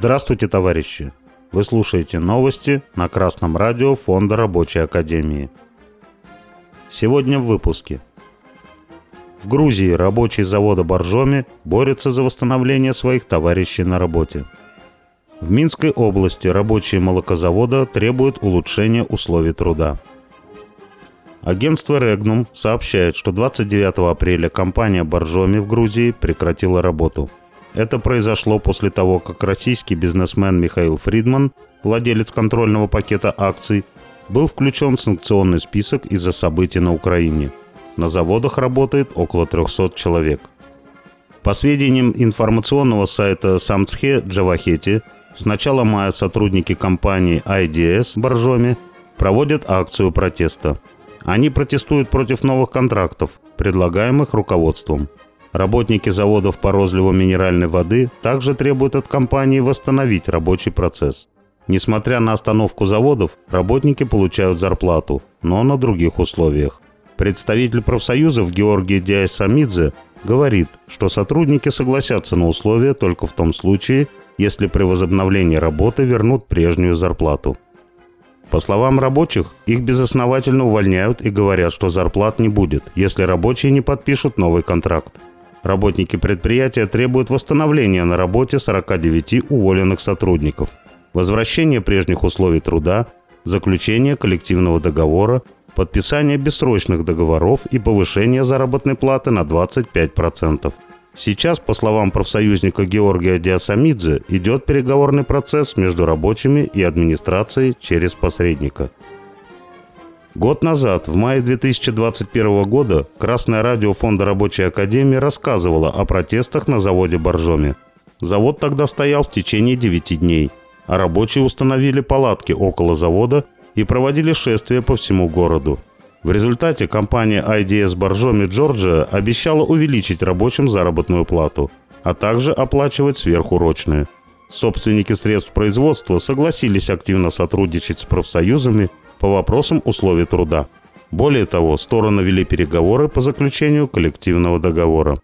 Здравствуйте, товарищи! Вы слушаете новости на Красном радио Фонда Рабочей Академии. Сегодня в выпуске. В Грузии рабочие завода Боржоми борются за восстановление своих товарищей на работе. В Минской области рабочие молокозавода требуют улучшения условий труда. Агентство Регнум сообщает, что 29 апреля компания Боржоми в Грузии прекратила работу. Это произошло после того, как российский бизнесмен Михаил Фридман, владелец контрольного пакета акций, был включен в санкционный список из-за событий на Украине. На заводах работает около 300 человек. По сведениям информационного сайта Самцхе Джавахети, с начала мая сотрудники компании IDS Боржоми проводят акцию протеста. Они протестуют против новых контрактов, предлагаемых руководством. Работники заводов по розливу минеральной воды также требуют от компании восстановить рабочий процесс. Несмотря на остановку заводов, работники получают зарплату, но на других условиях. Представитель профсоюзов Георгий Диасамидзе говорит, что сотрудники согласятся на условия только в том случае, если при возобновлении работы вернут прежнюю зарплату. По словам рабочих, их безосновательно увольняют и говорят, что зарплат не будет, если рабочие не подпишут новый контракт. Работники предприятия требуют восстановления на работе 49 уволенных сотрудников, возвращения прежних условий труда, заключения коллективного договора, подписания бессрочных договоров и повышения заработной платы на 25%. Сейчас, по словам профсоюзника Георгия Диасамидзе, идет переговорный процесс между рабочими и администрацией через посредника. Год назад, в мае 2021 года, Красное радио Фонда Рабочей Академии рассказывало о протестах на заводе Боржоми. Завод тогда стоял в течение 9 дней, а рабочие установили палатки около завода и проводили шествия по всему городу. В результате компания IDS Боржоми Джорджия обещала увеличить рабочим заработную плату, а также оплачивать сверхурочные. Собственники средств производства согласились активно сотрудничать с профсоюзами по вопросам условий труда. Более того, стороны вели переговоры по заключению коллективного договора.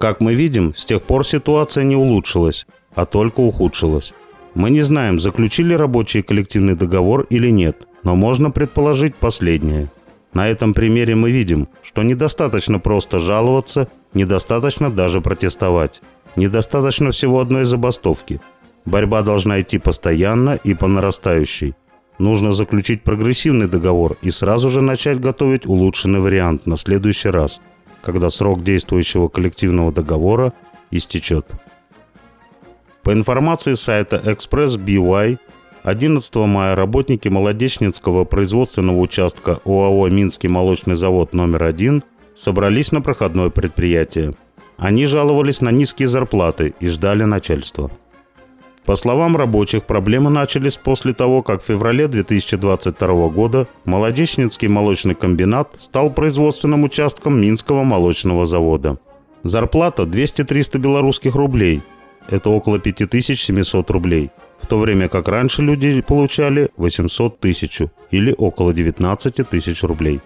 Как мы видим, с тех пор ситуация не улучшилась, а только ухудшилась. Мы не знаем, заключили рабочие коллективный договор или нет, но можно предположить последнее. На этом примере мы видим, что недостаточно просто жаловаться, недостаточно даже протестовать. Недостаточно всего одной забастовки. Борьба должна идти постоянно и по нарастающей. Нужно заключить прогрессивный договор и сразу же начать готовить улучшенный вариант на следующий раз, когда срок действующего коллективного договора истечет. По информации сайта Express BY, 11 мая работники Молодечницкого производственного участка ОАО «Минский молочный завод номер один» собрались на проходное предприятие. Они жаловались на низкие зарплаты и ждали начальства. По словам рабочих, проблемы начались после того, как в феврале 2022 года Молодечницкий молочный комбинат стал производственным участком Минского молочного завода. Зарплата 200-300 белорусских рублей. Это около 5700 рублей – в то время как раньше люди получали 800 тысяч или около 19 тысяч рублей.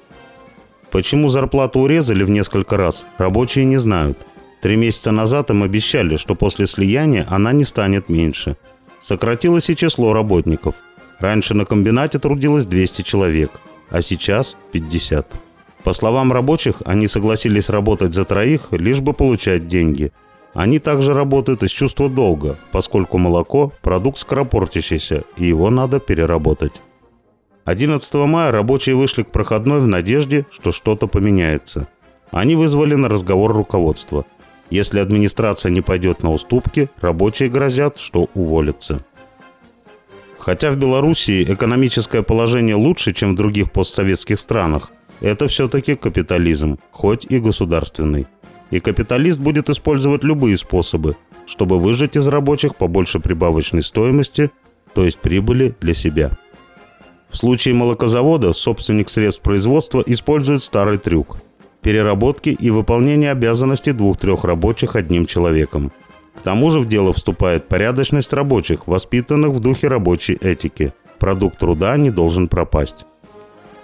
Почему зарплату урезали в несколько раз, рабочие не знают. Три месяца назад им обещали, что после слияния она не станет меньше. Сократилось и число работников. Раньше на комбинате трудилось 200 человек, а сейчас 50. По словам рабочих, они согласились работать за троих, лишь бы получать деньги – они также работают из чувства долга, поскольку молоко – продукт скоропортящийся, и его надо переработать. 11 мая рабочие вышли к проходной в надежде, что что-то поменяется. Они вызвали на разговор руководство. Если администрация не пойдет на уступки, рабочие грозят, что уволятся. Хотя в Белоруссии экономическое положение лучше, чем в других постсоветских странах, это все-таки капитализм, хоть и государственный и капиталист будет использовать любые способы, чтобы выжать из рабочих побольше прибавочной стоимости, то есть прибыли для себя. В случае молокозавода собственник средств производства использует старый трюк – переработки и выполнения обязанностей двух-трех рабочих одним человеком. К тому же в дело вступает порядочность рабочих, воспитанных в духе рабочей этики. Продукт труда не должен пропасть.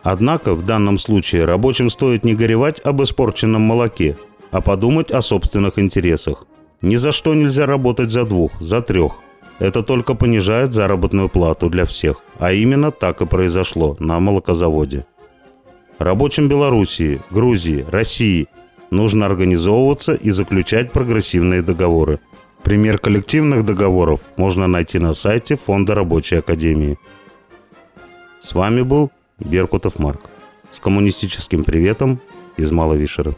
Однако в данном случае рабочим стоит не горевать об испорченном молоке, а подумать о собственных интересах. Ни за что нельзя работать за двух, за трех. это только понижает заработную плату для всех. А именно так и произошло на молокозаводе. Рабочим Белоруссии, Грузии, России нужно организовываться и заключать прогрессивные договоры. Пример коллективных договоров можно найти на сайте Фонда Рабочей Академии. С вами был Беркутов Марк. С коммунистическим приветом из Маловишера.